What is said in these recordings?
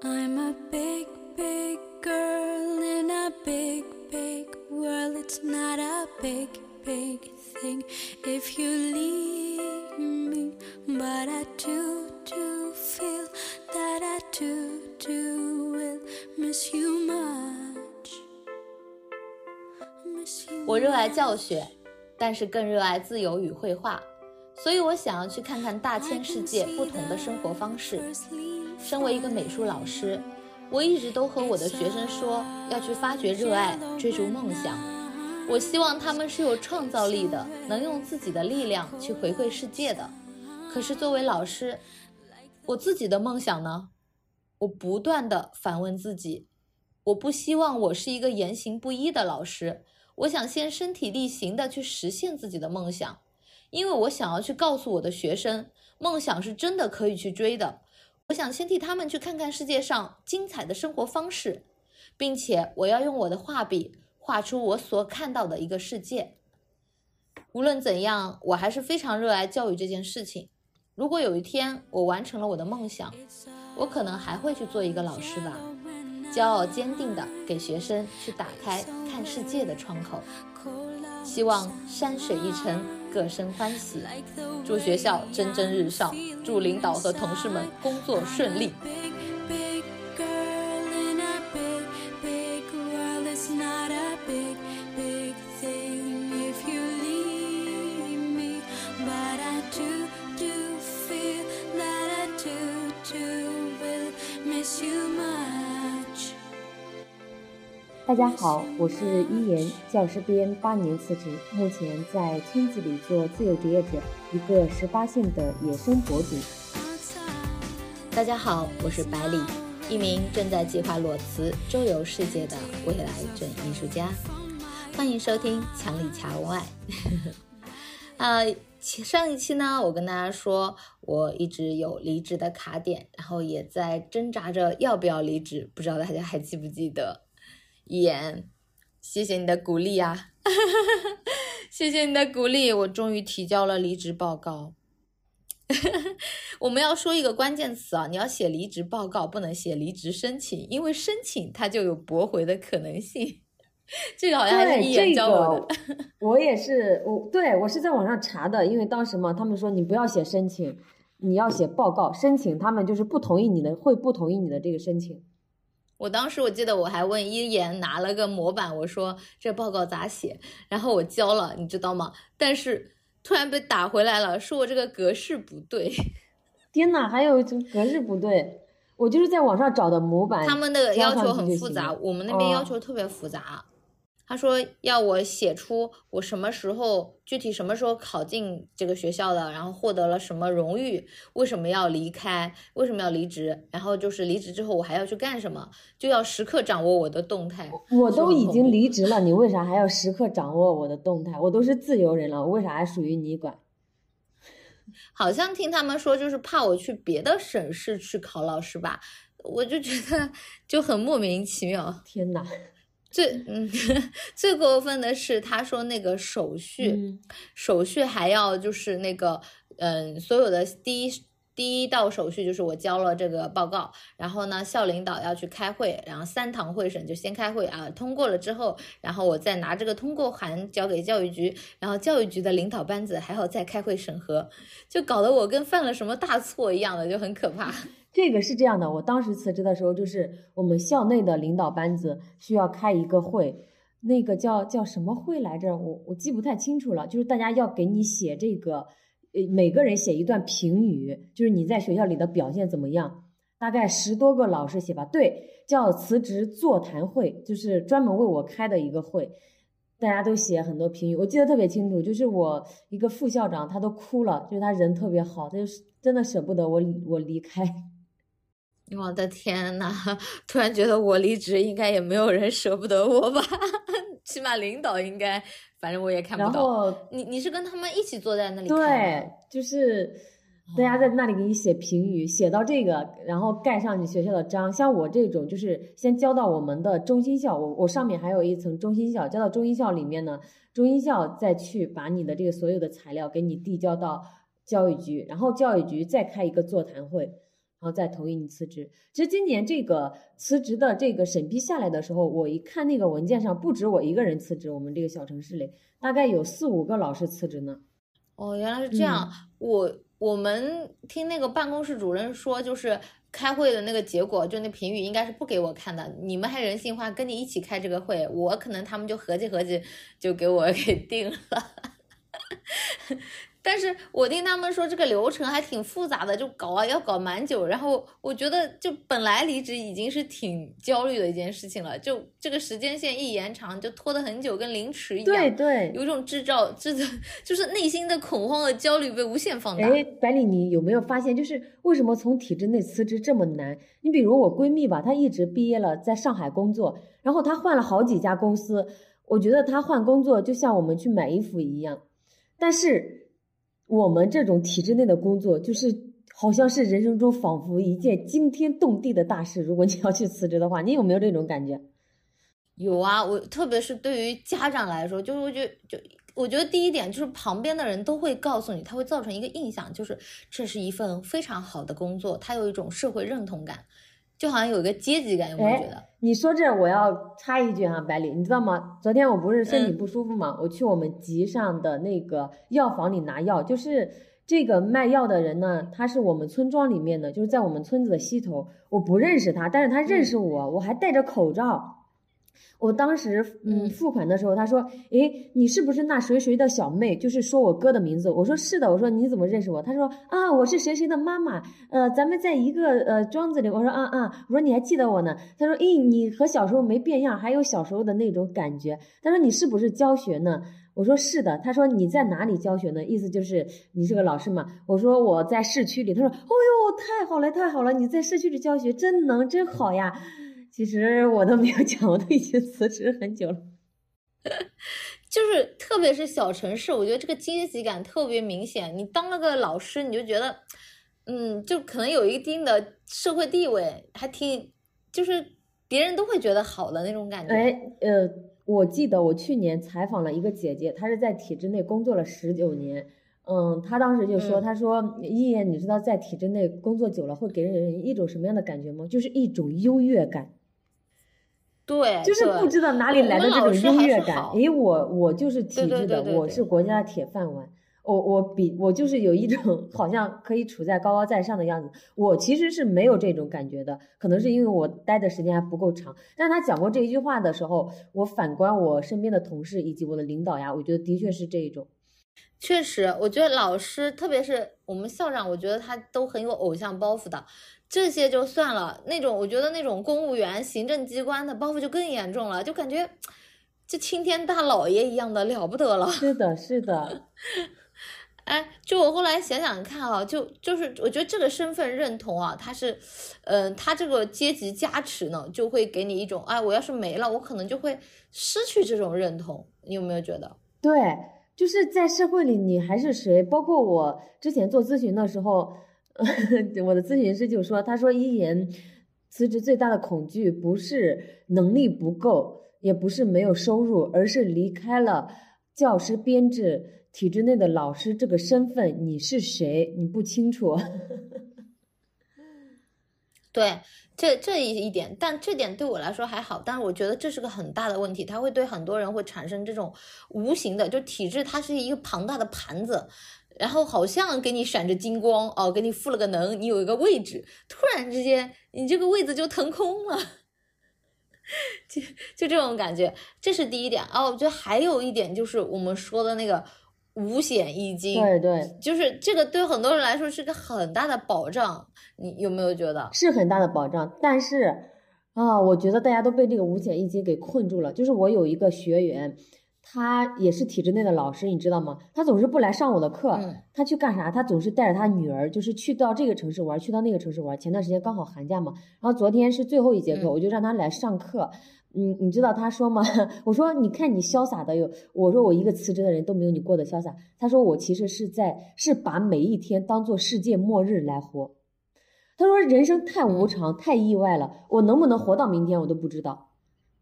I'm a big, big girl in a big, big world. It's not a big, big thing if you leave me. But I do, do feel that I do, do will miss you much. Miss you 我热爱教学，但是更热爱自由与绘画，所以我想要去看看大千世界不同的生活方式。身为一个美术老师，我一直都和我的学生说要去发掘热爱，追逐梦想。我希望他们是有创造力的，能用自己的力量去回馈世界的。可是作为老师，我自己的梦想呢？我不断的反问自己，我不希望我是一个言行不一的老师，我想先身体力行的去实现自己的梦想，因为我想要去告诉我的学生，梦想是真的可以去追的。我想先替他们去看看世界上精彩的生活方式，并且我要用我的画笔画出我所看到的一个世界。无论怎样，我还是非常热爱教育这件事情。如果有一天我完成了我的梦想，我可能还会去做一个老师吧，骄傲坚定的给学生去打开看世界的窗口。希望山水一程，各生欢喜。祝学校蒸蒸日上，祝领导和同事们工作顺利。大家好，我是一言，教师编八年辞职，目前在村子里做自由职业者，一个十八线的野生博主。大家好，我是百里，一名正在计划裸辞周游世界的未来准艺术家。欢迎收听《墙里墙外》。啊，其上一期呢，我跟大家说，我一直有离职的卡点，然后也在挣扎着要不要离职，不知道大家还记不记得？一言，谢谢你的鼓励啊！谢谢你的鼓励，我终于提交了离职报告。我们要说一个关键词啊，你要写离职报告，不能写离职申请，因为申请它就有驳回的可能性。这个好像还是一对，言教我的。个我也是，我对我是在网上查的，因为当时嘛，他们说你不要写申请，你要写报告。申请他们就是不同意你的，会不同意你的这个申请。我当时我记得我还问一言拿了个模板，我说这报告咋写，然后我交了，你知道吗？但是突然被打回来了，说我这个格式不对，天呐，还有这格式不对，我就是在网上找的模板，他们的交要求很复杂，我们那边要哦求特别复杂。他说要我写出我什么时候具体什么时候考进这个学校的，然后获得了什么荣誉，为什么要离开，为什么要离职，然后就是离职之后我还要去干什么，就要时刻掌握我的动态。我都已经离职了，你为啥还要时刻掌握我的动态？我都是自由人了，我为啥还属于你管？好像听他们说，就是怕我去别的省市去考老师吧，我就觉得就很莫名其妙。天呐，最嗯，最过分的是，他说那个手续，嗯手续还要就是那个嗯，所有的第一第一道手续就是我交了这个报告，然后呢，校领导要去开会，然后三堂会审就先开会啊，通过了之后，然后我再拿这个通过函交给教育局，然后教育局的领导班子还要再开会审核，就搞得我跟犯了什么大错一样的，就很可怕。这个是这样的，我当时辞职的时候，就是我们校内的领导班子需要开一个会，那个叫叫什么会来着？我我记不太清楚了。就是大家要给你写这个，呃，每个人写一段评语，就是你在学校里的表现怎么样。大概十多个老师写吧，对，叫辞职座谈会，就是专门为我开的一个会，大家都写很多评语，我记得特别清楚，就是我一个副校长他都哭了，就是他人特别好，他就是真的舍不得我我离开。我的天呐，突然觉得我离职应该也没有人舍不得我吧？起码领导应该，反正我也看不然到。后你你是跟他们一起坐在那里看？对，就是大家在那里给你写评语，写到这个，然后盖上你学校的章。像我这种，就是先交到我们的中心校，我我上面还有一层中心校，交到中心校里面呢，中心校再去把你的这个所有的材料给你递交到教育局，然后教育局再开一个座谈会。然后再同意你辞职。其实今年这个辞职的这个审批下来的时候，我一看那个文件上，不止我一个人辞职，我们这个小城市里大概有四五个老师辞职呢。哦，原来是这样。我我们听那个办公室主任说，就是开会的那个结果，就那评语应该是不给我看的。你们还人性化，跟你一起开这个会，我可能他们就合计合计，就给我给定了。但是我听他们说这个流程还挺复杂的，就搞啊要搞蛮久。然后我觉得就本来离职已经是挺焦虑的一件事情了，就这个时间线一延长，就拖得很久，跟凌迟一样。对对，有种制造制造，就是内心的恐慌和焦虑被无限放大。哎，百里，你有没有发现，就是为什么从体制内辞职这么难？你比如我闺蜜吧，她一直毕业了，在上海工作，然后她换了好几家公司。我觉得她换工作就像我们去买衣服一样，但是。我们这种体制内的工作，就是好像是人生中仿佛一件惊天动地的大事。如果你要去辞职的话，你有没有这种感觉？有啊，我特别是对于家长来说，就是我觉得，就我觉得第一点就是旁边的人都会告诉你，他会造成一个印象，就是这是一份非常好的工作，他有一种社会认同感。就好像有一个阶级感，有没有觉得？你说这我要插一句哈，百里，你知道吗？昨天我不是身体不舒服吗，我去我们集上的那个药房里拿药，就是这个卖药的人呢，他是我们村庄里面的，就是在我们村子的西头，我不认识他，但是他认识我，我还戴着口罩。我当时嗯付款的时候，他说：“诶，你是不是那谁谁的小妹？就是说我哥的名字。”我说：“是的。”我说：“你怎么认识我？”他说：“啊，我是谁谁的妈妈。呃，咱们在一个呃庄子里。”我说：“啊啊。”我说：“你还记得我呢？”他说：“诶，你和小时候没变样，还有小时候的那种感觉。”他说：“你是不是教学呢？”我说：“是的。”他说：“你在哪里教学呢？”意思就是你是个老师嘛。我说：“我在市区里。”他说：“哦哟，太好了，太好了！你在市区里教学，真能，真好呀。”其实我都没有讲，我都已经辞职很久了。就是特别是小城市，我觉得这个阶级感特别明显。你当了个老师，你就觉得，嗯，就可能有一定的社会地位，还挺，就是别人都会觉得好的那种感觉。哎，呃，我记得我去年采访了一个姐姐，她是在体制内工作了十九年。嗯，她当时就说：“她说一言，你知道在体制内工作久了会给人一种什么样的感觉吗？就是一种优越感。”对，就是不知道哪里来的这种优越感。诶，我我就是体制的，我是国家的铁饭碗。我我比我就是有一种 好像可以处在高高在上的样子。我其实是没有这种感觉的，可能是因为我待的时间还不够长。但是他讲过这一句话的时候，我反观我身边的同事以及我的领导呀，我觉得的确是这一种。确实，我觉得老师，特别是我们校长，我觉得他都很有偶像包袱的。这些就算了，那种我觉得那种公务员、行政机关的包袱就更严重了，就感觉这青天大老爷一样的了不得了。是的，是的。哎，就我后来想想看啊，就就是我觉得这个身份认同啊，它是，嗯，它这个阶级加持呢，就会给你一种，哎，我要是没了，我可能就会失去这种认同。你有没有觉得？对，就是在社会里你还是谁？包括我之前做咨询的时候。我的咨询师就说：“他说一言辞职最大的恐惧不是能力不够，也不是没有收入，而是离开了教师编制体制内的老师这个身份。你是谁？你不清楚。”对，这这一一点，但这点对我来说还好。但是我觉得这是个很大的问题，它会对很多人会产生这种无形的，就体制它是一个庞大的盘子。然后好像给你闪着金光哦，给你赋了个能，你有一个位置，突然之间你这个位子就腾空了，就就这种感觉，这是第一点哦。我觉得还有一点就是我们说的那个五险一金，对对，就是这个对很多人来说是个很大的保障，你有没有觉得？是很大的保障，但是啊，我觉得大家都被这个五险一金给困住了。就是我有一个学员。他也是体制内的老师，你知道吗？他总是不来上我的课，他去干啥？他总是带着他女儿，就是去到这个城市玩，去到那个城市玩。前段时间刚好寒假嘛，然后昨天是最后一节课，我就让他来上课。嗯，你知道他说吗？我说你看你潇洒的有，我说我一个辞职的人都没有你过得潇洒。他说我其实是在是把每一天当做世界末日来活。他说人生太无常，太意外了，我能不能活到明天我都不知道。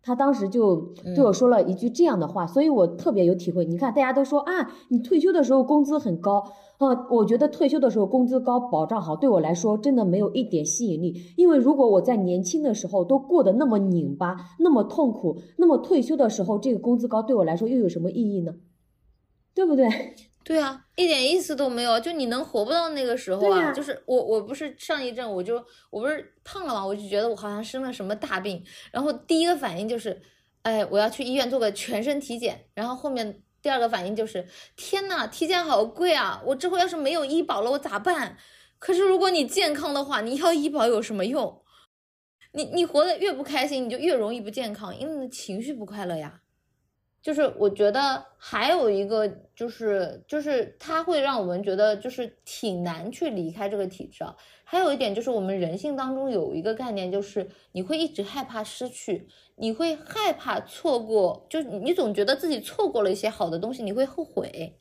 他当时就对我说了一句这样的话，所以我特别有体会。你看，大家都说啊，你退休的时候工资很高啊，我觉得退休的时候工资高，保障好，对我来说真的没有一点吸引力。因为如果我在年轻的时候都过得那么拧巴、那么痛苦，那么退休的时候这个工资高对我来说又有什么意义呢？对不对？对啊，一点意思都没有。就你能活不到那个时候啊？就是我，我不是上一阵我就我不是胖了嘛，我就觉得我好像生了什么大病，然后第一个反应就是，哎，我要去医院做个全身体检。然后后面第二个反应就是，天呐，体检好贵啊！我之后要是没有医保了，我咋办？可是如果你健康的话，你要医保有什么用？你你活得越不开心，你就越容易不健康，因为你情绪不快乐呀。就是我觉得还有一个就是就是它会让我们觉得就是挺难去离开这个体制啊。还有一点就是我们人性当中有一个概念，就是你会一直害怕失去，你会害怕错过，就你总觉得自己错过了一些好的东西，你会后悔。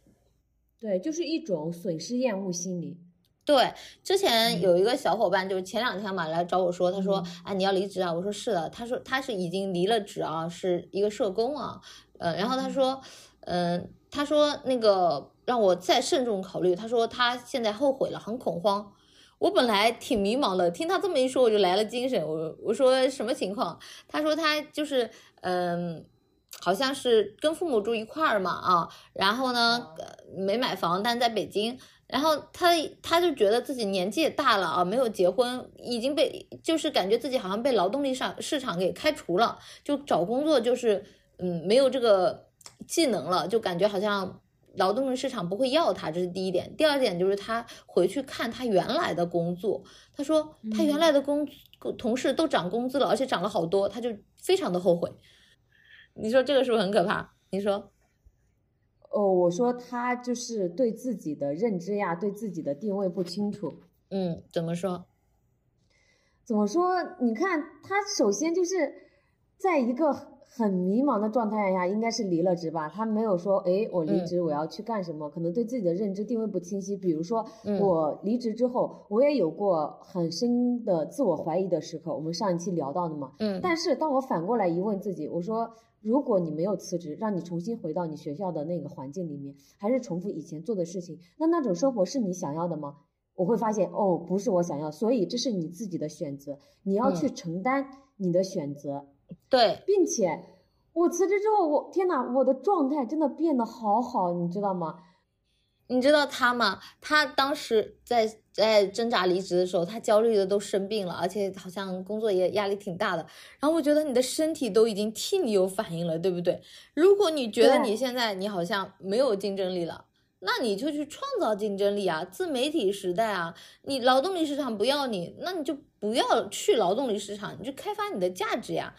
对，就是一种损失厌恶心理。对，之前有一个小伙伴，就是前两天嘛来找我说，他说啊你要离职啊，我说是的，他说他是已经离了职啊，是一个社工啊。呃，然后他说，嗯，他说那个让我再慎重考虑。他说他现在后悔了，很恐慌。我本来挺迷茫的，听他这么一说，我就来了精神。我我说什么情况？他说他就是，嗯，好像是跟父母住一块儿嘛，啊，然后呢没买房，但在北京。然后他他就觉得自己年纪也大了啊，没有结婚，已经被就是感觉自己好像被劳动力上市场给开除了，就找工作就是。嗯，没有这个技能了，就感觉好像劳动力市场不会要他，这是第一点。第二点就是他回去看他原来的工作，他说他原来的工同事都涨工资了，而且涨了好多，他就非常的后悔。你说这个是不是很可怕？你说？哦，我说他就是对自己的认知呀，对自己的定位不清楚。嗯，怎么说？怎么说？你看他首先就是在一个。很迷茫的状态下，应该是离了职吧？他没有说，哎，我离职我要去干什么？可能对自己的认知定位不清晰。比如说，我离职之后，我也有过很深的自我怀疑的时刻。我们上一期聊到的嘛。嗯。但是当我反过来一问自己，我说，如果你没有辞职，让你重新回到你学校的那个环境里面，还是重复以前做的事情，那那种生活是你想要的吗？我会发现，哦，不是我想要。所以这是你自己的选择，你要去承担你的选择。对，并且我辞职之后，我天呐，我的状态真的变得好好，你知道吗？你知道他吗？他当时在在挣扎离职的时候，他焦虑的都生病了，而且好像工作也压力挺大的。然后我觉得你的身体都已经替你有反应了，对不对？如果你觉得你现在你好像没有竞争力了，那你就去创造竞争力啊！自媒体时代啊，你劳动力市场不要你，那你就不要去劳动力市场，你就开发你的价值呀。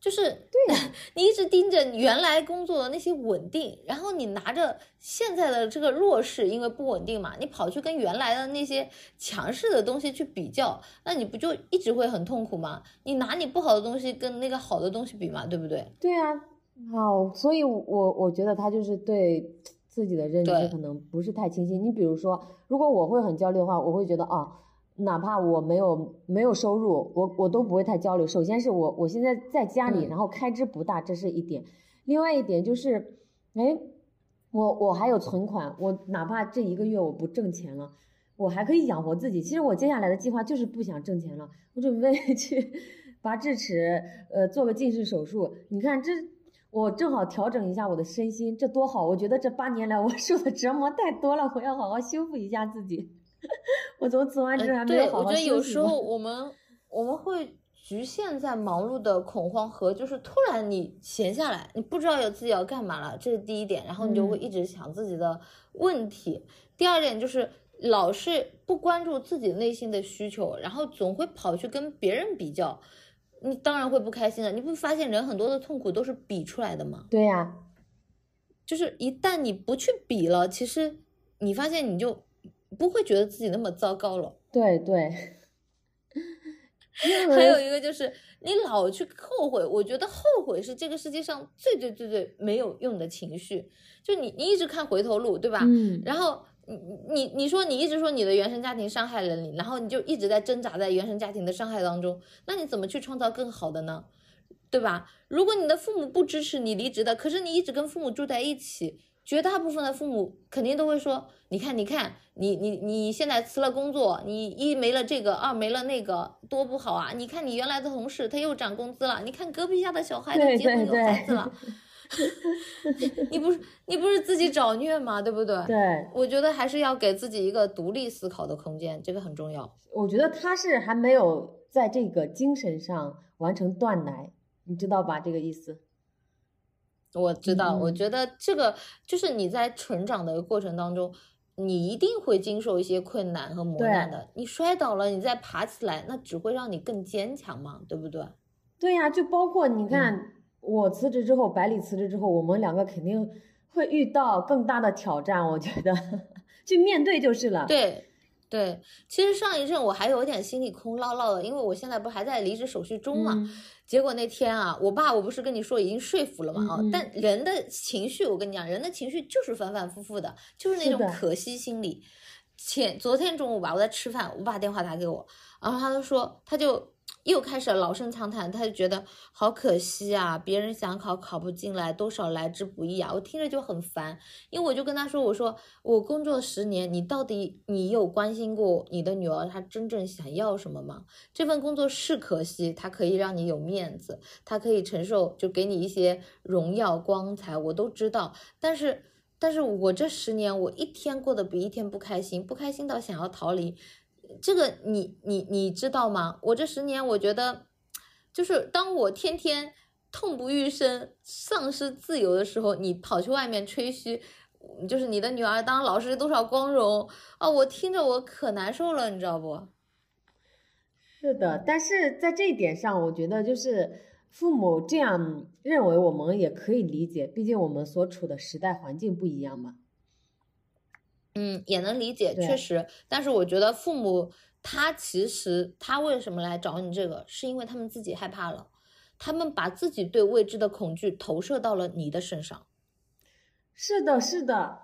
就是对，你一直盯着原来工作的那些稳定，然后你拿着现在的这个弱势，因为不稳定嘛，你跑去跟原来的那些强势的东西去比较，那你不就一直会很痛苦吗？你拿你不好的东西跟那个好的东西比嘛，对不对？对啊，好，所以我我觉得他就是对自己的认知可能不是太清晰。你比如说，如果我会很焦虑的话，我会觉得啊。哪怕我没有没有收入，我我都不会太焦虑。首先是我我现在在家里，然后开支不大，这是一点。另外一点就是，哎，我我还有存款，我哪怕这一个月我不挣钱了，我还可以养活自己。其实我接下来的计划就是不想挣钱了，我准备 去拔智齿，呃，做个近视手术。你看这，我正好调整一下我的身心，这多好！我觉得这八年来我 受的折磨太多了，我要好好修复一下自己。我从辞完职还没有好好。对，我觉得有时候我们我们会局限在忙碌的恐慌和就是突然你闲下来，你不知道有自己要干嘛了，这是第一点。然后你就会一直想自己的问题。第二点就是老是不关注自己内心的需求，然后总会跑去跟别人比较，你当然会不开心了。你不发现人很多的痛苦都是比出来的吗？对呀，就是一旦你不去比了，其实你发现你就。不会觉得自己那么糟糕了。对对，还有一个就是你老去后悔，我觉得后悔是这个世界上最最最最没有用的情绪。就你你一直看回头路，对吧？嗯。然后你你你说你一直说你的原生家庭伤害了你，然后你就一直在挣扎在原生家庭的伤害当中，那你怎么去创造更好的呢？对吧？如果你的父母不支持你离职的，可是你一直跟父母住在一起，绝大部分的父母肯定都会说：你看，你看，你你你现在辞了工作，你一没了这个，二没了那个，多不好啊！你看你原来的同事他又涨工资了，你看隔壁家的小孩都结婚有孩子了。你不是你不是自己找虐吗？对不对？对，我觉得还是要给自己一个独立思考的空间，这个很重要。我觉得他是还没有在这个精神上完成断奶，你知道吧？这个意思。我知道，我嗯觉得这个就是你在成长的过程当中，你一定会经受一些困难和磨难的。你摔倒了，你再爬起来，那只会让你更坚强嘛，对不对？对呀，就包括你嗯看，我辞职之后，百里辞职之后，我们两个肯定会遇到更大的挑战，我觉得去面对就是了。对。对，其实上一阵我还有点心里空落落的，因为我现在不还在离职手续中嘛。嗯结果那天啊，我爸我不是跟你说已经说服了嘛啊，但人的情绪，我跟你讲，人的情绪就是反反复复的，就是那种可惜心理。前昨天中午吧，我在吃饭，我爸电话打给我，然后他就说，他就又开始老生常谈，他就觉得好可惜啊，别人想考考不进来，多少来之不易啊，我听着就很烦，因为我就跟他说，我说我工作十年，你到底你有关心过你的女儿她真正想要什么吗？这份工作是可惜，它可以让你有面子，它可以承受，就给你一些荣耀光彩，我都知道。但是，但是我这十年，我一天过得比一天不开心，不开心到想要逃离。这个你你你知道吗？我这十年，我觉得，就是当我天天痛不欲生、丧失自由的时候，你跑去外面吹嘘。就是你的女儿当老师多少光荣啊！我听着我可难受了，你知道不？是的，但是在这一点上，我觉得就是父母这样认为，我们也可以理解，毕竟我们所处的时代环境不一样嘛。嗯，也能理解，确实。但是我觉得父母他其实他为什么来找你这个，是因为他们自己害怕了，他们把自己对未知的恐惧投射到了你的身上。是的，是的，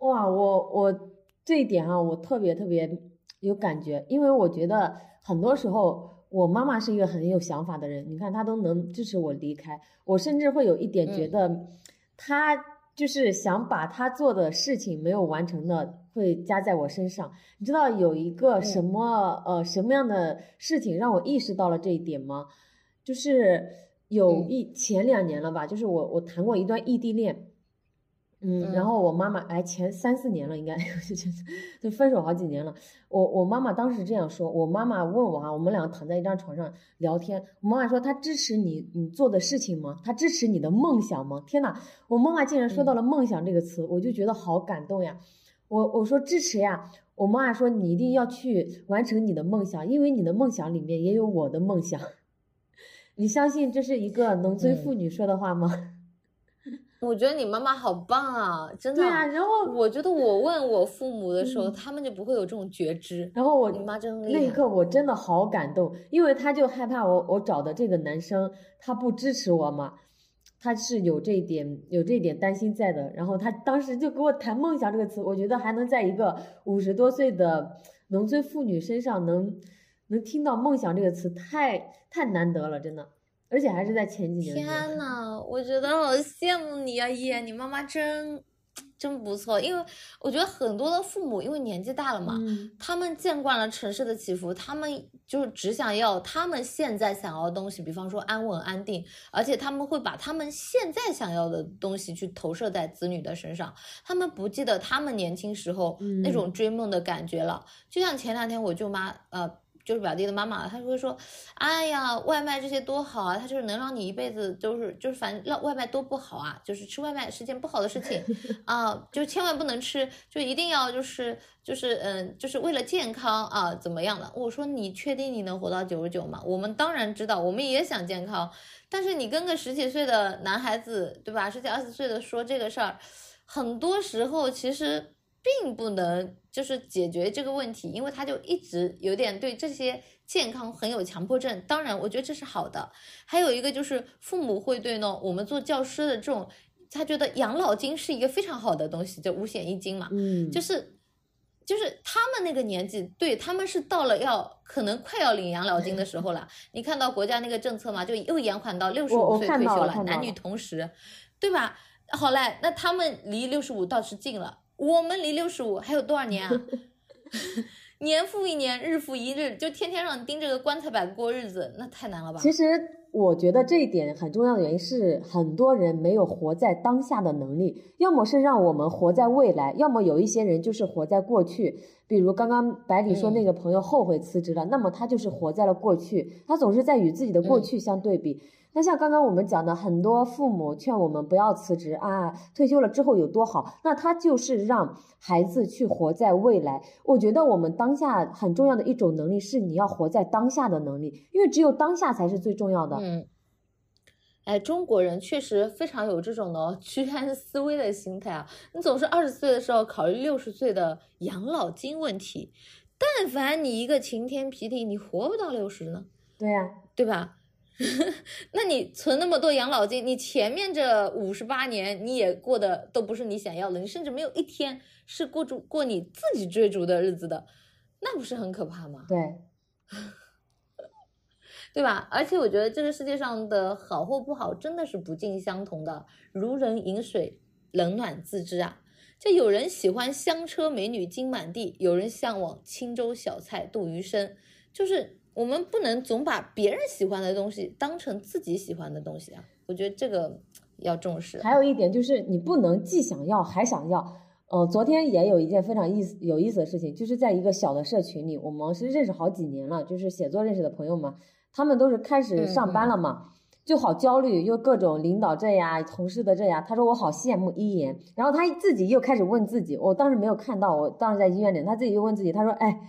哇，我我这一点啊，我特别特别有感觉，因为我觉得很多时候我妈妈是一个很有想法的人，你看她都能支持我离开，我甚至会有一点觉嗯。得，她就是想把他做的事情没有完成的会加在我身上。你知道有一个什么、呃什么样的事情让我意识到了这一点吗？就是有嗯一前两年了吧，就是我我谈过一段异地恋。嗯，然嗯后我妈妈，哎，前三四年了，应该 就分手好几年了。我我妈妈当时这样说，我妈妈问我啊，我们俩躺在一张床上聊天，我妈妈说她支持你你做的事情吗？她支持你的梦想吗？天呐，我妈妈竟然说到了梦想这个词，我就觉得好感动呀。我我说支持呀，我妈妈说你一定要去完成你的梦想，因为你的梦想里面也有我的梦想。你相信这是一个农村妇女说的话吗？我觉得你妈妈好棒啊，真的。对啊，然后我觉得我 问我父母的时候，嗯他们就不会有这种觉知。然后我你妈真厉害。那一刻我真的好感动，因为他就害怕我我找的这个男生他不支持我嘛，他是有这一点有这一点担心在的。然后他当时就给我谈梦想这个词，我觉得还能在一个五十多岁的农村妇女身上能能听到梦想这个词，太太难得了，真的，而且还是在前几年。天呐，我觉得好羡慕你啊，叶，你妈妈真真不错。因为我觉得很多的父母因为年纪大了嘛，嗯，他们见惯了城市的起伏，他们就是只想要他们现在想要的东西，比方说安稳安定，而且他们会把他们现在想要的东西去投射在子女的身上，他们不记得他们年轻时候那种追梦的感觉了。就像前两天我舅妈，呃。就是表弟的妈妈，她就会说：“哎呀，外卖这些多好啊，它就是能让你一辈子就是，就是反正让外卖多不好啊，就是吃外卖是件不好的事情 啊，就千万不能吃，就一定要就是就是嗯，就是为了健康啊，怎么样的？”我说：“你确定你能活到九十九吗？我们当然知道，我们也想健康，但是你跟个十几岁的男孩子，对吧？十几二十岁的说这个事儿，很多时候其实。”并不能就是解决这个问题，因为他就一直有点对这些健康很有强迫症。当然，我觉得这是好的。还有一个就是父母会对呢，我们做教师的这种，他觉得养老金是一个非常好的东西，就五险一金嘛。嗯，就是就是他们那个年纪，对他们是到了要可能快要领养老金的时候了。你看到国家那个政策嘛，就又延缓到六十五岁退休了，男女同时，对吧？好嘞，那他们离六十五倒是近了，我们离六十五还有多少年啊？年复一年，日复一日，就天天让你盯着个棺材板过日子，那太难了吧？其实我觉得这一点很重要的原因是，很多人没有活在当下的能力，要么是让我们活在未来，要么有一些人就是活在过去。比如刚刚百里说那个朋友后悔辞职了，那么他就是活在了过去，他总是在与自己的过去相对比。那像刚刚我们讲的，很多父母劝我们不要辞职啊，退休了之后有多好，那他就是让孩子去活在未来。我觉得我们当下很重要的一种能力是你要活在当下的能力，因为只有当下才是最重要的。嗯，哎，中国人确实非常有这种的居安思危的心态啊，你总是二十岁的时候考虑六十岁的养老金问题，但凡你一个晴天霹雳，你活不到六十呢？对呀，对吧？那你存那么多养老金，你前面这五十八年你也过的都不是你想要的，你甚至没有一天是过住过你自己追逐的日子的，那不是很可怕吗？对，对吧？而且我觉得这个世界上的好或不好真的是不尽相同的，如人饮水，冷暖自知啊。就有人喜欢香车美女金满地，有人向往清粥小菜度余生，就是。我们不能总把别人喜欢的东西当成自己喜欢的东西啊！我觉得这个要重视。还有一点就是，你不能既想要还想要。呃，昨天也有一件非常意思有意思的事情，就是在一个小的社群里，我们是认识好几年了，就是写作认识的朋友们，他们都是开始上班了嘛，就好焦虑，又各种领导这呀，同事的这呀。他说我好羡慕一言，然后他自己又开始问自己，我当时没有看到，我当时在医院里，他自己又问自己，他说，哎。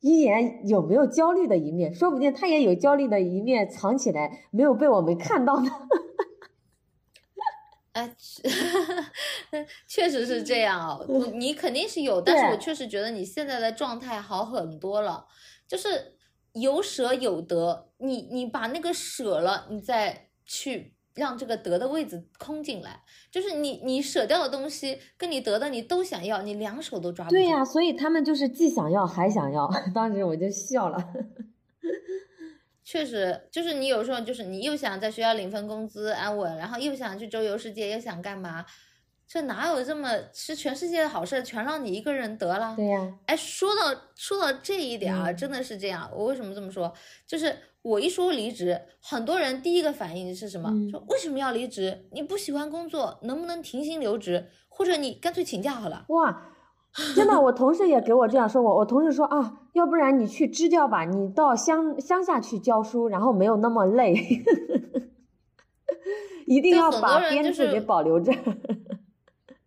一言有没有焦虑的一面？说不定他也有焦虑的一面藏起来，没有被我们看到呢。哎，确实是这样 哦。你肯定是有，但是我确实觉得你现在的状态好很多了，就是有舍有得。你你把那个舍了，你再去。让这个得的位置空进来，就是你你舍掉的东西跟你得的你都想要，你两手都抓不住。对呀，所以他们就是既想要还想要，当时我就笑了。确实，就是你有时候就是你又想在学校领份工资安稳，然后又想去周游世界，又想干嘛？这哪有这么是全世界的好事全让你一个人得了？对呀。哎，说到说到这一点啊，真的是这样。我为什么这么说？就是。我一说离职，很多人第一个反应是什么？说为什么要离职？你不喜欢工作，能不能停薪留职，或者你干脆请假好了？哇，真的，我同事也给我这样说过。我同事说啊，要不然你去支教吧，你到乡乡下去教书，然后没有那么累，一定要把编制给保留着。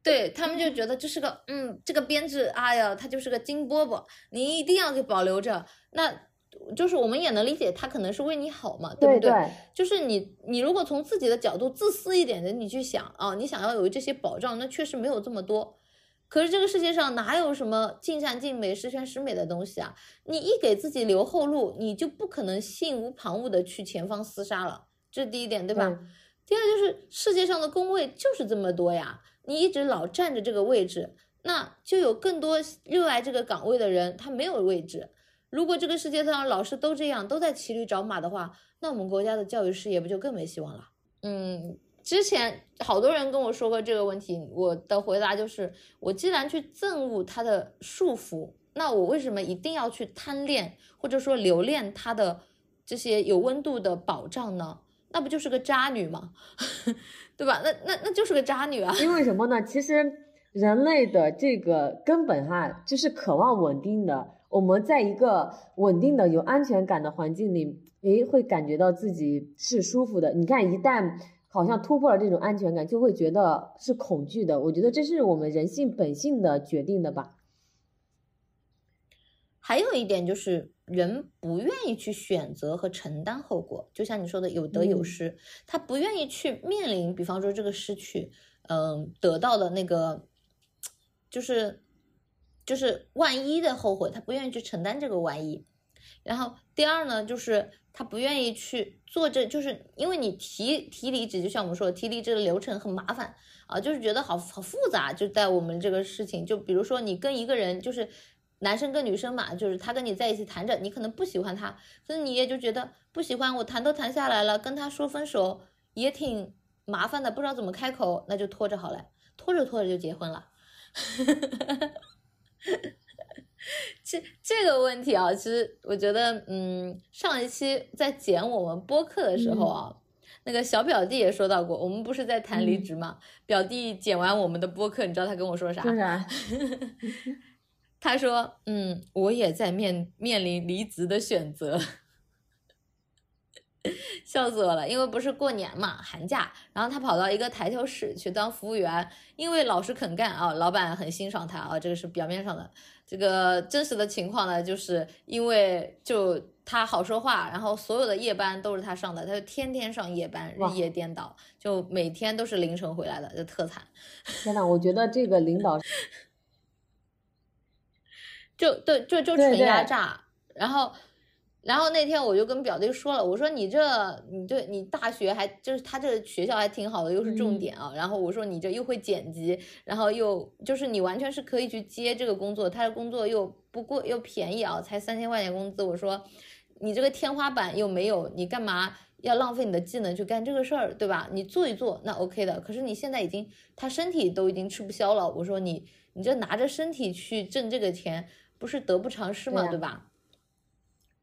对他们就觉得这是个，嗯，这个编制，哎呀，他就是个金饽饽，你一定要给保留着。那。就是我们也能理解，他可能是为你好嘛，对不对？就是你，你如果从自己的角度自私一点的，你去想啊，你想要有这些保障，那确实没有这么多。可是这个世界上哪有什么尽善尽美、十全十美的东西啊？你一给自己留后路，你就不可能心无旁骛的去前方厮杀了。这是第一点，对吧？第二就是世界上的工位就是这么多呀，你一直老占着这个位置，那就有更多热爱这个岗位的人，他没有位置。如果这个世界上老师都这样，都在骑驴找马的话，那我们国家的教育事业不就更没希望了？嗯，之前好多人跟我说过这个问题，我的回答就是：我既然去憎恶他的束缚，那我为什么一定要去贪恋或者说留恋他的这些有温度的保障呢？那不就是个渣女吗？对吧？那那那就是个渣女啊！因为什么呢？其实人类的这个根本哈，就是渴望稳定的。我们在一个稳定的、有安全感的环境里，诶，会感觉到自己是舒服的。你看，一旦好像突破了这种安全感，就会觉得是恐惧的。我觉得这是我们人性本性的决定的吧。还有一点就是，人不愿意去选择和承担后果，就像你说的，有得有失，他不愿意去面临，比方说这个失去，嗯，得到的那个，就是。就是万一的后悔，他不愿意去承担这个万一。然后第二呢，就是他不愿意去做这，就是因为你提提离职，就像我们说的提离职的流程很麻烦啊，就是觉得好好复杂。就在我们这个事情，就比如说你跟一个人就是男生跟女生嘛，就是他跟你在一起谈着，你可能不喜欢他，可是你也就觉得不喜欢，我谈都谈下来了，跟他说分手也挺麻烦的，不知道怎么开口，那就拖着好了，拖着拖着就结婚了。这这个问题啊，其实我觉得，嗯，上一期在剪我们播客的时候啊，那个小表弟也说到过，我们不是在谈离职嘛？表弟剪完我们的播客，你知道他跟我说啥？说啥？他说：“嗯，我也在面面临离职的选择。”笑死我了，因为不是过年嘛，寒假，然后他跑到一个台球室去当服务员，因为老实肯干啊，老板很欣赏他啊，这个是表面上的。这个真实的情况呢，就是因为就他好说话，然后所有的夜班都是他上的，他就天天上夜班，日夜颠倒，就每天都是凌晨回来的，就特惨。天呐，我觉得这个领导就对，就就纯压榨，然后。然后那天我就跟表弟说了，我说你这你对你大学还就是他这个学校还挺好的，又是重点啊。然后我说你这又会剪辑，然后又就是你完全是可以去接这个工作，他的工作又不贵又便宜啊，才三千块钱工资。我说你这个天花板又没有，你干嘛要浪费你的技能去干这个事儿，对吧？你做一做那 OK 的。可是你现在已经他身体都已经吃不消了，我说你你这拿着身体去挣这个钱，不是得不偿失嘛？对吧？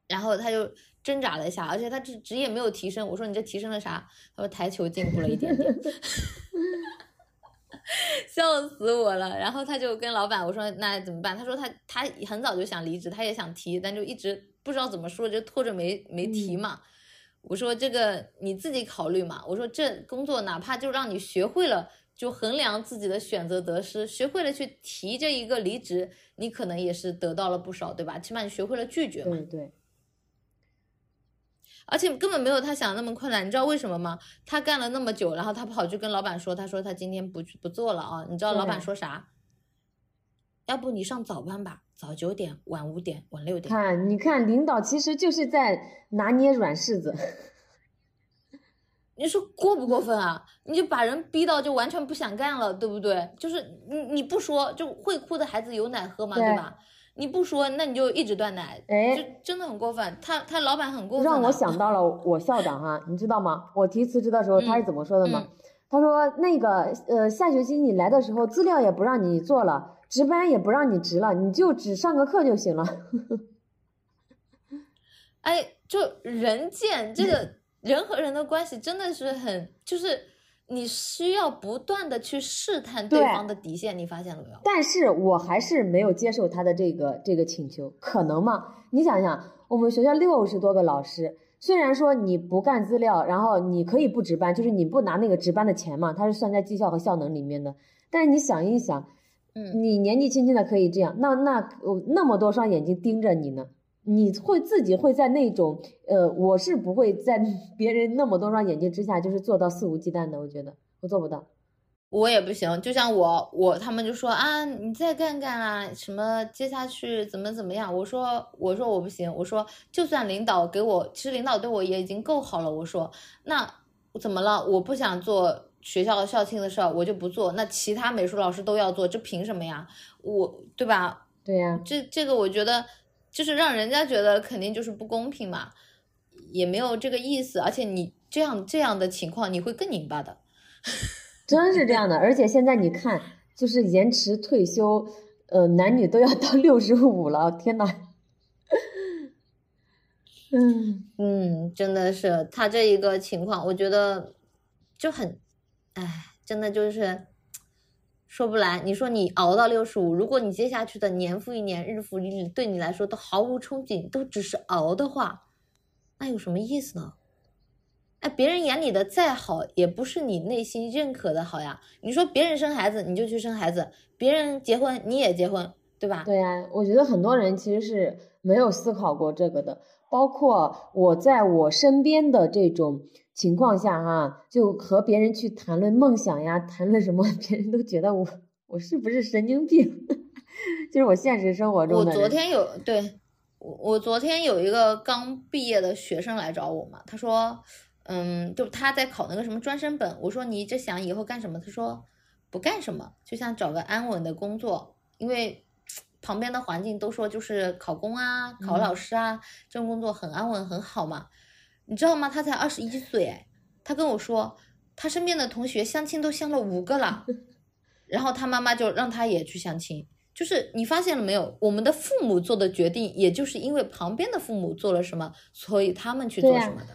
然后他就挣扎了一下，而且他职职业没有提升。我说你这提升了啥？他说台球进步了一点点，笑死我了。然后他就跟老板我说那怎么办？他说他他很早就想离职，他也想提，但就一直不知道怎么说，就拖着没没提嘛。我说这个你自己考虑嘛。我说这工作哪怕就让你学会了，就衡量自己的选择得失，学会了去提这一个离职，你可能也是得到了不少，对吧？起码你学会了拒绝嘛。对对。而且根本没有他想的那么困难，你知道为什么吗？他干了那么久，然后他跑去跟老板说，他说他今天不不做了啊。你知道老板说啥？要不你上早班吧，早九点，晚五点，晚六点。看，你看，领导其实就是在拿捏软柿子。你说过不过分啊？你就把人逼到就完全不想干了，对不对？就是你你不说，就会哭的孩子有奶喝嘛，对吧？你不说，那你就一直断奶，哎，就真的很过分。他他老板很过分。让我想到了我校长哈，你知道吗？我提辞职的时候他是怎么说的吗？他说那个呃下学期你来的时候资料也不让你做了，值班也不让你值了，你就只上个课就行了。哎，就人贱，这个人和人的关系真的是很就是。你需要不断的去试探对方的底线，你发现了没有？但是我还是没有接受他的这个这个请求，可能吗？你想想，我们学校六十多个老师，虽然说你不干资料，然后你可以不值班，就是你不拿那个值班的钱嘛，它是算在绩效和效能里面的。但是你想一想，嗯，你年纪轻轻的可以这样，那那那么多双眼睛盯着你呢？你会自己会在那种，呃，我是不会在 别人那么多双眼睛之下，就是做到肆无忌惮的。我觉得我做不到，我也不行。就像我，我他们就说啊，你再干干啊，什么接下去怎么怎么样？我说，我说我不行。我说，就算领导给我，其实领导对我也已经够好了。我说，那怎么了？我不想做学校的校庆的事儿，我就不做。那其他美术老师都要做，这凭什么呀？我对吧？对呀，这这个我觉得。就是让人家觉得肯定就是不公平嘛，也没有这个意思，而且你这样这样的情况你会更拧巴的，真是这样的。而且现在你看，就是延迟退休，呃，男女都要到六十五了，天呐。嗯嗯，真的是他这一个情况，我觉得就很，哎，真的就是。说不来，你说你熬到六十五，如果你接下去的年复一年、日复一日对你来说都毫无憧憬，都只是熬的话，那有什么意思呢？哎，别人眼里的再好，也不是你内心认可的好呀。你说别人生孩子，你就去生孩子；别人结婚，你也结婚，对吧？对呀，我觉得很多人其实是没有思考过这个的，包括我在我身边的这种。情况下哈，就和别人去谈论梦想呀，谈论什么，别人都觉得我我是不是神经病？就是我现实生活中的。我昨天有对我我昨天有一个刚毕业的学生来找我嘛，他说，嗯，就他在考那个什么专升本，我说你这想以后干什么？他说不干什么，就想找个安稳的工作，因为旁边的环境都说就是考公啊、考老师啊，这种工作很安稳很好嘛。你知道吗？他才二十一岁，哎，他跟我说，他身边的同学相亲都相了五个了，然后他妈妈就让他也去相亲。就是你发现了没有？我们的父母做的决定，也就是因为旁边的父母做了什么，所以他们去做什么的。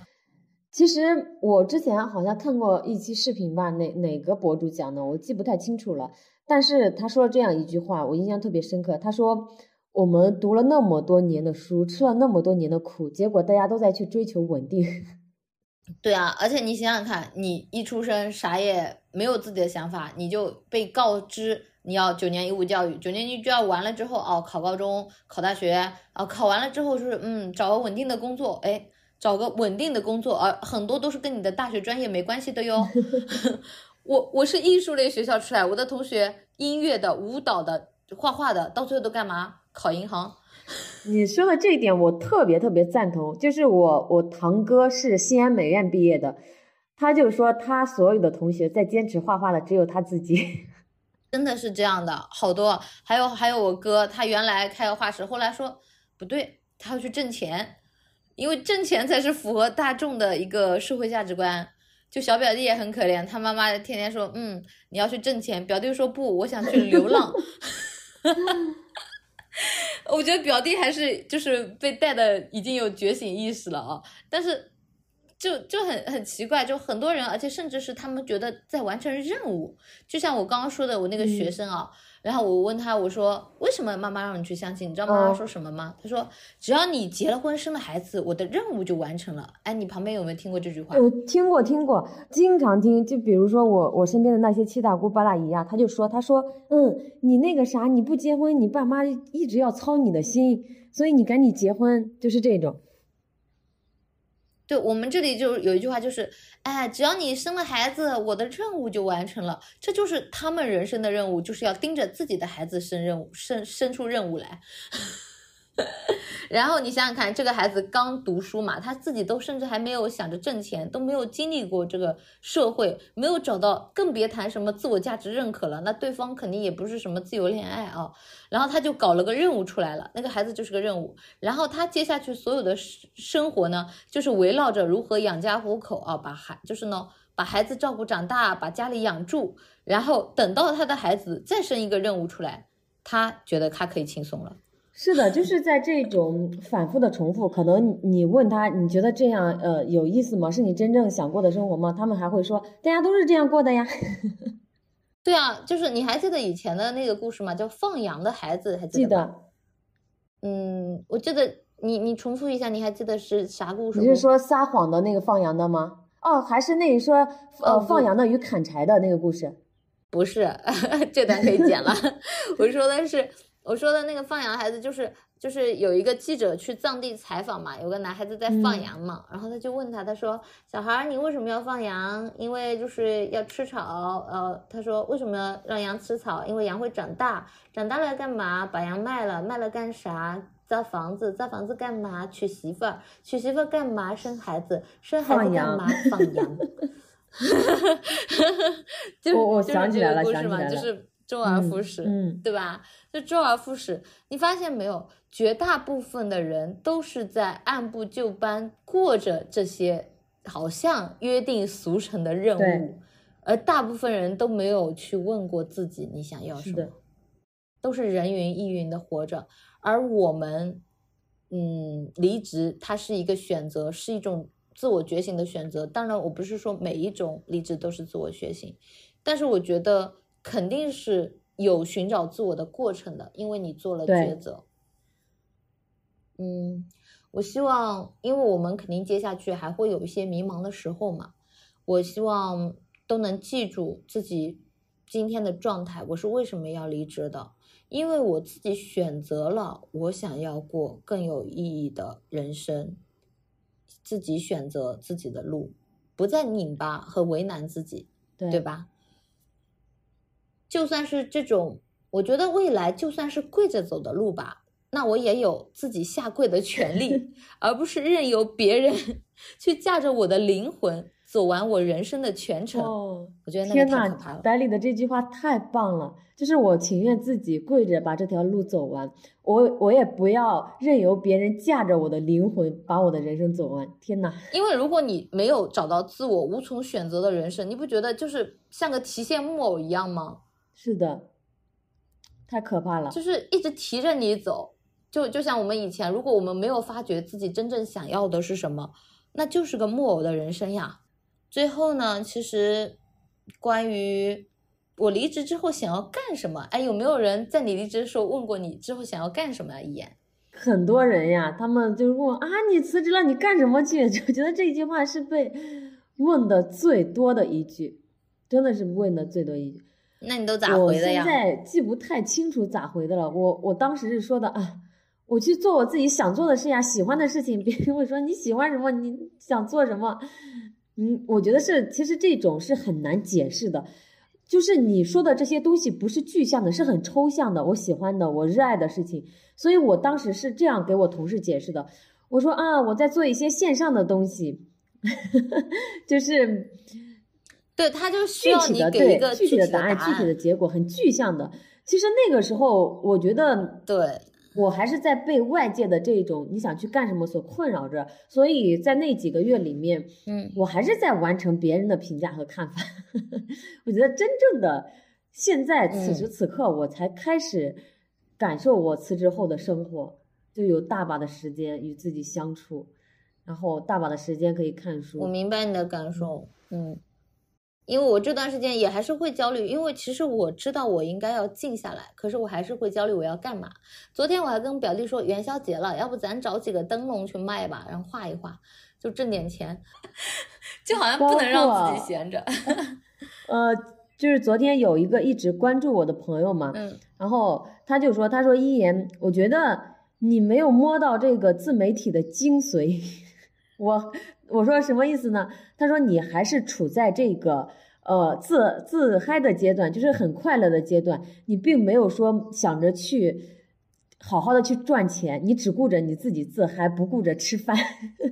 其实我之前好像看过一期视频吧，哪哪个博主讲的，我记不太清楚了。但是他说了这样一句话，我印象特别深刻。他说：“我们读了那么多年的书，吃了那么多年的苦，结果大家都在去追求稳定。”对啊，而且你想想看，你一出生啥也没有自己的想法，你就被告知你要九年义务教育，九年义务教育完了之后，哦，考高中、考大学，哦，考完了之后就是嗯，找个稳定的工作，哎，找个稳定的工作，而很多都是跟你的大学专业没关系的哟。我我是艺术类学校出来，我的同学音乐的、舞蹈的、画画的，到最后都干嘛？考银行。你说的这一点我特别特别赞同。就是我我堂哥是西安美院毕业的，他就说他所有的同学在坚持画画的只有他自己。真的是这样的，好多。还有还有我哥，他原来开个画室，后来说不对，他要去挣钱，因为挣钱才是符合大众的一个社会价值观。就小表弟也很可怜，他妈妈天天说，嗯，你要去挣钱。表弟说不，我想去流浪。我觉得表弟还是就是被带的已经有觉醒意识了啊，但是就就很很奇怪，就很多人，而且甚至是他们觉得在完成任务，就像我刚刚说的，我那个学生啊。然后我问他，我说为什么妈妈让你去相亲？你知道妈妈说什么吗？他说只要你结了婚生了孩子，我的任务就完成了。哎，你旁边有没有听过这句话？我听过，听过，经常听。就比如说我我身边的那些七大姑八大姨啊，他就说，他说，嗯，你那个啥，你不结婚，你爸妈一直要操你的心，所以你赶紧结婚，就是这种。就我们这里就有一句话，就是，哎，只要你生了孩子，我的任务就完成了。这就是他们人生的任务，就是要盯着自己的孩子生任务，生生出任务来。然后你想想看，这个孩子刚读书嘛，他自己都甚至还没有想着挣钱，都没有经历过这个社会，没有找到，更别谈什么自我价值认可了。那对方肯定也不是什么自由恋爱啊。然后他就搞了个任务出来了，那个孩子就是个任务。然后他接下去所有的生活呢，就是围绕着如何养家糊口啊，把孩就是呢，把孩子照顾长大，把家里养住。然后等到他的孩子再生一个任务出来，他觉得他可以轻松了。是的，就是在这种反复的重复，可能你问他，你觉得这样呃有意思吗？是你真正想过的生活吗？他们还会说，大家都是这样过的呀。对啊，就是你还记得以前的那个故事吗？叫放羊的孩子，还记得？嗯，我记得你你重复一下，你还记得是啥故事？你是说撒谎的那个放羊的吗？哦，还是那说呃放羊的与砍柴的那个故事？不是，这段可以剪了。我说的是。我说的那个放羊孩子，就是就是有一个记者去藏地采访嘛，有个男孩子在放羊嘛，然后他就问他，他说：“小孩，你为什么要放羊？因为就是要吃草。”呃，他说：“为什么要让羊吃草？因为羊会长大，长大了干嘛？把羊卖了，卖了干啥？造房子，造房子干嘛？娶媳妇儿，娶媳妇儿干嘛？生孩子，生孩子干嘛？放羊。就我我想起来了，想起来了，就是周而复始，嗯，对吧？就周而复始，你发现没有？绝大部分的人都是在按部就班过着这些好像约定俗成的任务，而大部分人都没有去问过自己你想要什么，都是人云亦云的活着。而我们，嗯，离职它是一个选择，是一种自我觉醒的选择。当然，我不是说每一种离职都是自我觉醒，但是我觉得肯定是。有寻找自我的过程的，因为你做了抉择。嗯，我希望，因为我们肯定接下去还会有一些迷茫的时候嘛，我希望都能记住自己今天的状态。我是为什么要离职的？因为我自己选择了，我想要过更有意义的人生，自己选择自己的路，不再拧巴和为难自己，对吧？就算是这种，我觉得未来就算是跪着走的路吧，那我也有自己下跪的权利，而不是任由别人 去驾着我的灵魂走完我人生的全程。哦，我觉得那天呐个太可怕了。百里的这句话太棒了，就是我情愿自己跪着把这条路走完，我我也不要任由别人驾着我的灵魂把我的人生走完。天呐，因为如果你没有找到自我，无从选择的人生，你不觉得就是像个提线木偶一样吗？是的，太可怕了。就是一直提着你走，就就像我们以前，如果我们没有发觉自己真正想要的是什么，那就是个木偶的人生呀。最后呢，其实关于我离职之后想要干什么，哎，有没有人在你离职的时候问过你之后想要干什么呀？一言，很多人呀，他们就问啊，你辞职了，你干什么去？就觉得这句话是被问的最多的一句，真的是问的最多一句。那你都咋回的呀我现？在记不太清楚咋回的了。我我当时是说的啊，我去做我自己想做的事呀，喜欢的事情。别人会说你喜欢什么，你想做什么。嗯，我觉得是，其实这种是很难解释的。就是你说的这些东西不是具象的，是很抽象的。我喜欢的，我热爱的事情，所以我当时是这样给我同事解释的。我说啊，我在做一些线上的东西，就是对，他就需要你给一个具体的的答案、具体的结果很具象的。其实那个时候，我觉得对，我还是在被外界的这种你想去干什么所困扰着，所以在那几个月里面，嗯，我还是在完成别人的评价和看法。我觉得真正的现在此嗯时此刻，我才开始感受我辞职后的生活，就有大把的时间与自己相处，然后大把的时间可以看书。我明白你的感受，嗯，因为我这段时间也还是会焦虑，因为其实我知道我应该要静下来，可是我还是会焦虑我要干嘛。昨天我还跟表弟说元宵节了，要不咱找几个灯笼去卖吧，然后画一画，就挣点钱，就好像不能让自己闲着。呃，就是昨天有一个一直关注我的朋友嘛，嗯然后他就说，他说一言，我觉得你没有摸到这个自媒体的精髓。我我说什么意思呢？他说你还是处在这个呃自自嗨的阶段，就是很快乐的阶段，你并没有说想着去好好的去赚钱，你只顾着你自己自嗨，不顾着吃饭。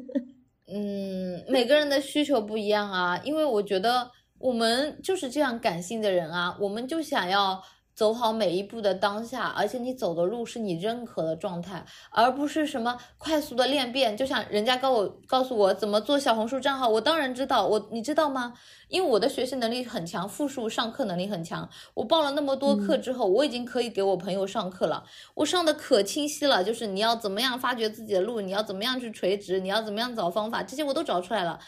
嗯，每个人的需求不一样啊，因为我觉得我们就是这样感性的人啊，我们就想要走好每一步的当下，而且你走的路是你认可的状态，而不是什么快速的练变。就像人家告我告诉我怎么做小红书账号，我当然知道，我你知道吗？因为我的学习能力很强，复述上课能力很强。我报了那么多课之后，我已经可以给我朋友上课了。我上的可清晰了，就是你要怎么样发掘自己的路，你要怎么样去垂直，你要怎么样找方法，这些我都找出来了。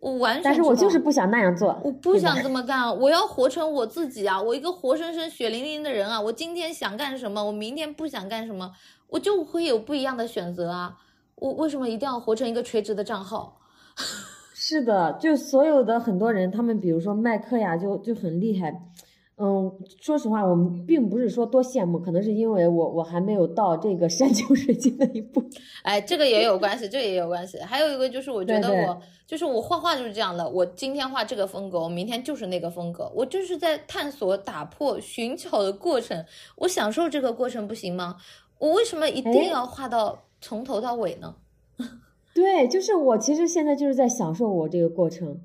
我完全但是我就是不想那样做，我不想这么干，我要活成我自己啊！我一个活生生、血淋淋的人啊！我今天想干什么，我明天不想干什么，我就会有不一样的选择啊！我为什么一定要活成一个垂直的账号？是的，就所有的很多人，他们比如说麦克呀，就就很厉害。嗯，说实话，我们并不是说多羡慕，可能是因为我我还没有到这个山穷水尽的一步。哎，这个也有关系，这个也有关系。还有一个就是，我觉得我就是我画画就是这样的，我今天画这个风格，我明天就是那个风格，我就是在探索、打破、寻找的过程，我享受这个过程不行吗？我为什么一定哎要画到从头到尾呢？对，就是我其实现在就是在享受我这个过程，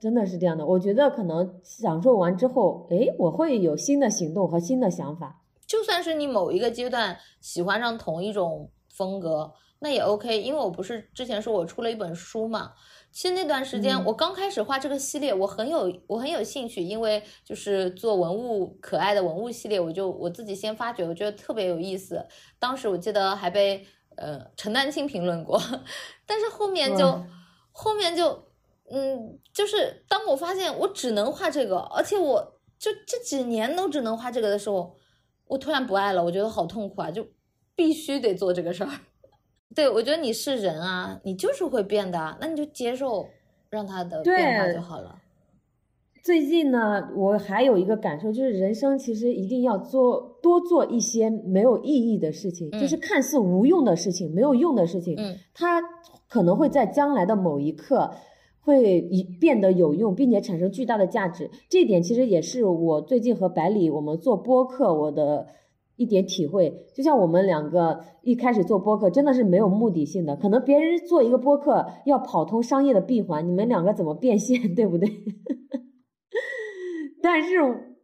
真的是这样的。我觉得可能享受完之后，诶，我会有新的行动和新的想法。就算是你某一个阶段喜欢上同一种风格，那也 OK。因为我不是之前说我出了一本书嘛，其实那段时间嗯我刚开始画这个系列，我很有我很有兴趣，因为就是做文物可爱的文物系列，我就我自己先发掘，我觉得特别有意思。当时我记得还被呃陈丹青评论过，但是后面就后面就嗯，就是当我发现我只能画这个，而且我就这几年都只能画这个的时候，我突然不爱了，我觉得好痛苦啊，就必须得做这个事儿。对，我觉得你是人啊，你就是会变的啊，那你就接受让它的变化就好了。最近呢，我还有一个感受，就是人生其实一定要做多做一些没有意义的事情，就是嗯看似无用的事情、没有用的事情，嗯它可能会在将来的某一刻会一变得有用，并且产生巨大的价值。这一点其实也是我最近和百里我们做播客，我的一点体会。就像我们两个一开始做播客，真的是没有目的性的。可能别人做一个播客要跑通商业的闭环，你们两个怎么变现，对不对？但是。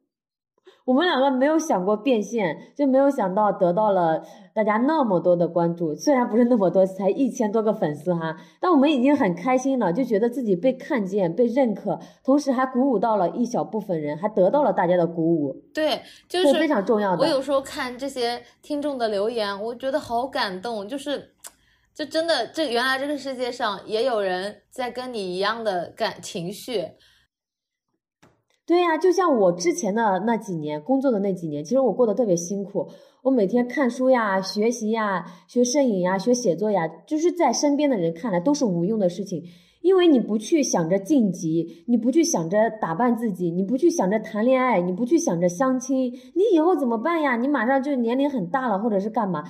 我们两个没有想过变现，就没有想到得到了大家那么多的关注。虽然不是那么多，才一千多个粉丝哈，但我们已经很开心了，就觉得自己被看见、被认可，同时还鼓舞到了一小部分人，还得到了大家的鼓舞。对，就是非常重要的。我有时候看这些听众的留言，我觉得好感动，就是，就真的，这原来这个世界上也有人在跟你一样的感情绪。对呀，就像我之前的那几年工作的那几年，其实我过得特别辛苦。我每天看书呀、学习呀、学摄影呀、学写作呀，就是在身边的人看来都是无用的事情。因为你不去想着晋级，你不去想着打扮自己，你不去想着谈恋爱，你不去想着相亲，你以后怎么办呀？你马上就年龄很大了，或者是干嘛？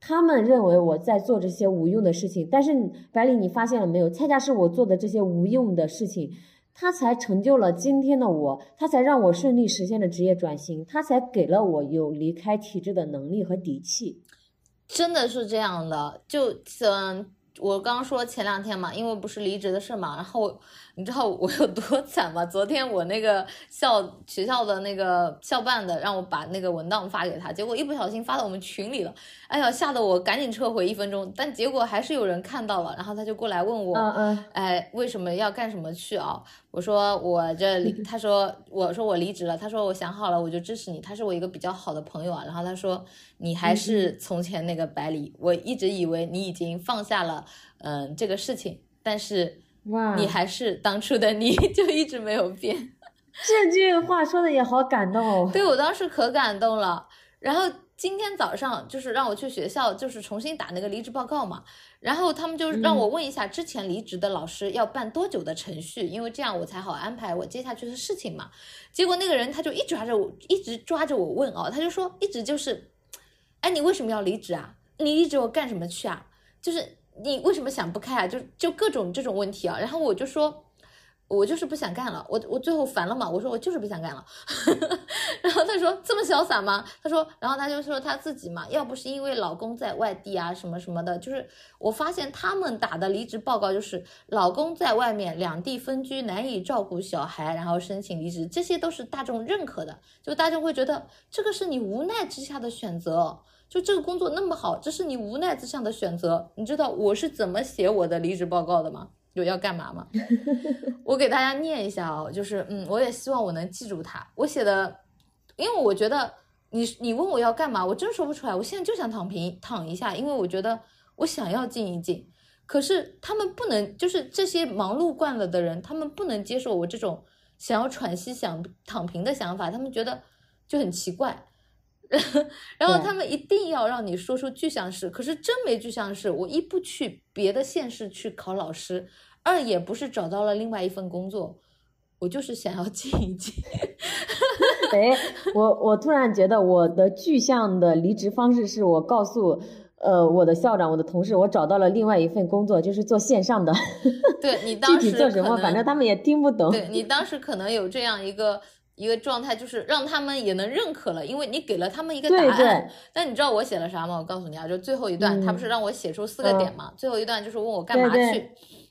他们认为我在做这些无用的事情，但是百里，你发现了没有？恰恰是我做的这些无用的事情。他才成就了今天的我，他才让我顺利实现了职业转型，他才给了我有离开体制的能力和底气。真的是这样的，就嗯，我刚刚说前两天嘛，因为不是离职的事嘛，然后。你知道我有多惨吗？昨天我那个校学校的那个校办的让我把那个文档发给他，结果一不小心发到我们群里了。哎呀，吓得我赶紧撤回一分钟，但结果还是有人看到了，然后他就过来问我，嗯嗯，哎，为什么要干什么去啊？我说我这离，他说我说我离职了，他说我想好了，我就支持你，他是我一个比较好的朋友啊。然后他说你还是从前那个百里，我一直以为你已经放下了，嗯，这个事情，但是。哇，你还是当初的你，就一直没有变。这句话说的也好感动哦。对我当时可感动了。然后今天早上就是让我去学校，就是重新打那个离职报告嘛。然后他们就让我问一下之前离职的老师要办多久的程序，因为这样我才好安排我接下去的事情嘛。结果那个人他就一直抓着我，一直抓着我问哦，他就说一直就是，哎，你为什么要离职啊？你离职我干什么去啊？就是。你为什么想不开啊？就就各种这种问题啊，然后我就说，我就是不想干了，我我最后烦了嘛，我说我就是不想干了，然后他说这么潇洒吗？他说，然后他就说他自己嘛，要不是因为老公在外地啊什么什么的，就是我发现他们打的离职报告就是老公在外面两地分居难以照顾小孩，然后申请离职，这些都是大众认可的，就大众会觉得这个是你无奈之下的选择。就这个工作那么好，这是你无奈之下的选择。你知道我是怎么写我的离职报告的吗？有要干嘛吗？我给大家念一下哦，就是嗯，我也希望我能记住它。我写的，因为我觉得你你问我要干嘛，我真说不出来。我现在就想躺平躺一下，因为我觉得我想要静一静。可是他们不能，就是这些忙碌惯了的人，他们不能接受我这种想要喘息、想躺平的想法，他们觉得就很奇怪。然后他们一定要让你说出具象式，可是真没具象式。我一不去别的县市去考老师，二也不是找到了另外一份工作，我就是想要静一静。哎，我我突然觉得我的具象的离职方式是我告诉呃我的校长、我的同事，我找到了另外一份工作，就是做线上的。对你 当时具体做什么，反正他们也听不懂。对你当时可能有这样一个。一个状态就是让他们也能认可了，因为你给了他们一个答案。但你知道我写了啥吗？我告诉你啊，就最后一段，他不是让我写出四个点吗？最后一段就是问我干嘛去，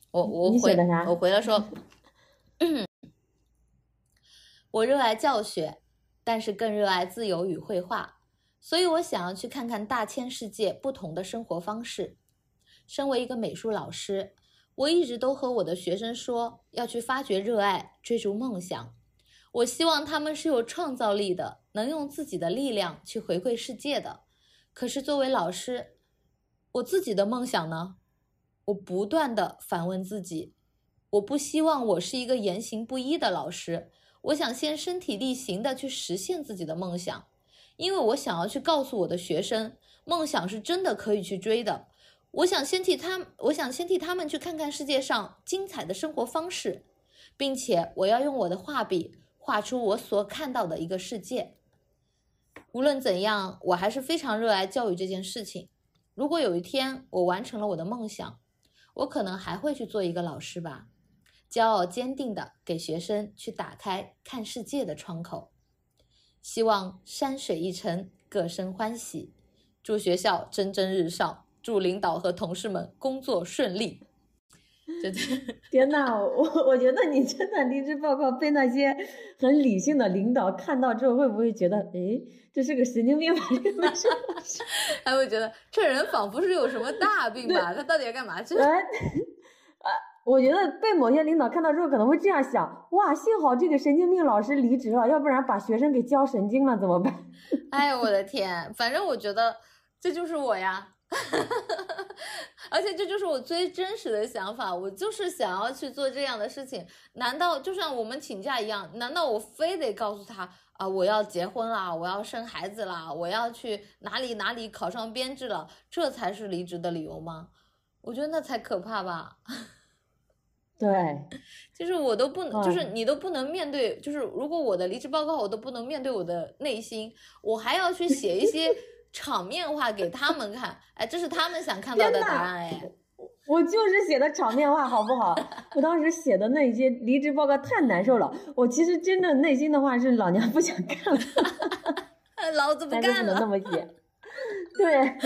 我我回我回了说，我热爱教学，但是更热爱自由与绘画，所以我想要去看看大千世界不同的生活方式。身为一个美术老师，我一直都和我的学生说，要去发掘热爱，追逐梦想。我希望他们是有创造力的，能用自己的力量去回馈世界的。可是作为老师，我自己的梦想呢？我不断的反问自己，我不希望我是一个言行不一的老师。我想先身体力行的去实现自己的梦想，因为我想要去告诉我的学生，梦想是真的可以去追的。我想先替他，我想先替他们去看看世界上精彩的生活方式，并且我要用我的画笔。画出我所看到的一个世界。无论怎样，我还是非常热爱教育这件事情。如果有一天我完成了我的梦想，我可能还会去做一个老师吧，骄傲坚定的给学生去打开看世界的窗口。希望山水一程，各生欢喜。祝学校蒸蒸日上，祝领导和同事们工作顺利。真的，天呐，我 我觉得你真的离职报告被那些很理性的领导看到之后，会不会觉得，哎，这是个神经病吧？还 会觉得这人仿佛是有什么大病吧？他到底要干嘛去？呃，我觉得被某些领导看到之后，可能会这样想：哇，幸好这个神经病老师离职了，要不然把学生给教神经了怎么办？哎呦，我的天！反正我觉得。这就是我呀，而且这就是我最真实的想法。我就是想要去做这样的事情。难道就像我们请假一样？难道我非得告诉他啊，我要结婚啦，我要生孩子啦，我要去哪里哪里考上编制了，这才是离职的理由吗？我觉得那才可怕吧。对，就是我都不能，就是你都不能面对，就是如果我的离职报告我都不能面对我的内心，我还要去写一些。场面话给他们看，哎，这是他们想看到的答案，哎，我就是写的场面话，好不好？我当时写的那些离职报告太难受了，我其实真正内心的话是老娘不想干了，老子不干了，不能那么写，对，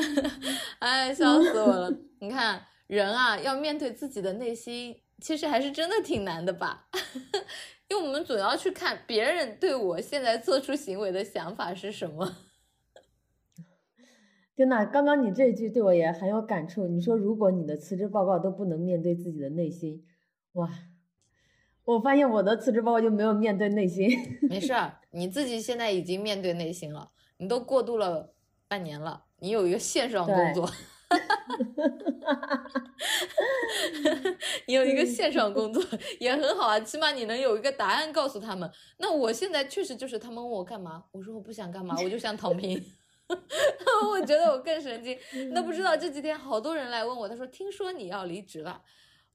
哎，笑死我了！你看人啊，要面对自己的内心，其实还是真的挺难的吧？因为我们总要去看别人对我现在做出行为的想法是什么。天呐，刚刚你这句对我也很有感触。你说，如果你的辞职报告都不能面对自己的内心，哇！我发现我的辞职报告就没有面对内心。没事儿，你自己现在已经面对内心了，你都过渡了半年了，你有一个线上工作，你有一个线上工作 也很好啊，起码你能有一个答案告诉他们。那我现在确实就是他们问我干嘛，我说我不想干嘛，我就想躺平。我觉得我更神经，那不知道这几天好多人来问我，他说听说你要离职了，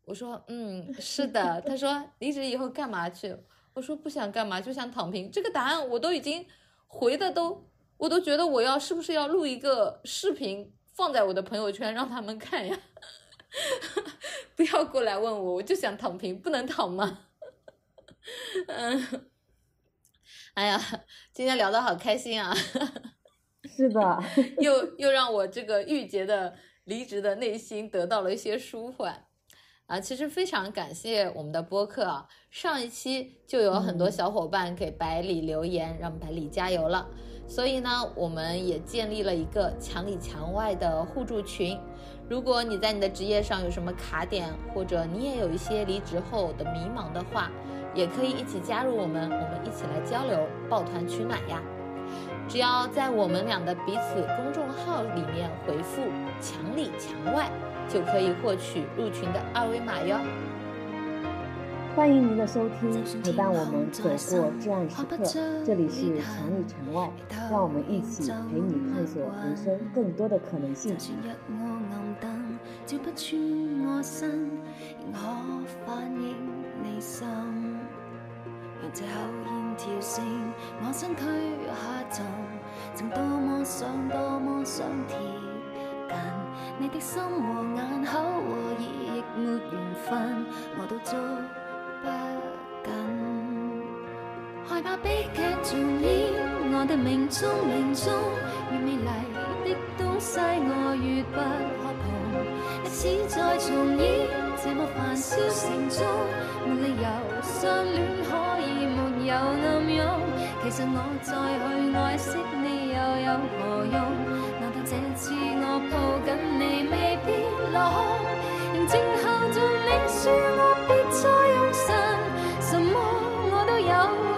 我说嗯是的，他说离职以后干嘛去？我说不想干嘛，就想躺平。这个答案我都已经回的都，我都觉得我要是不是要录一个视频放在我的朋友圈让他们看呀？不要过来问我，我就想躺平，不能躺吗？嗯，哎呀，今天聊的好开心啊！是的，又又让我这个郁结的离职的内心得到了一些舒缓啊！其实非常感谢我们的播客啊，上一期就有很多小伙伴给百里留言，让百里加油了。所以呢，我们也建立了一个墙里墙外的互助群。如果你在你的职业上有什么卡点，或者你也有一些离职后的迷茫的话，也可以一起加入我们，我们一起来交流，抱团取暖呀。只要在我们俩的彼此公众号里面回复“墙里墙外”，就可以获取入群的二维码哟。欢迎您的收听，陪伴我们走过至暗时刻。这里是“墙里墙外”，让我们一起陪你探索人生更多的可能性。这后现调成我身躯下沉，曾多么想多么想贴近你的心和眼口和耳，亦没缘分，我都捉不紧。害怕悲剧重演，我的命中命中越美丽的东西，我越不可碰。历史再重演，这么繁嚣城中，没理由相恋。有暗涌其实我再去爱惜你又有何用？难道这次我抱紧你未必落空。仍静候着你说我别再用神什么我都有。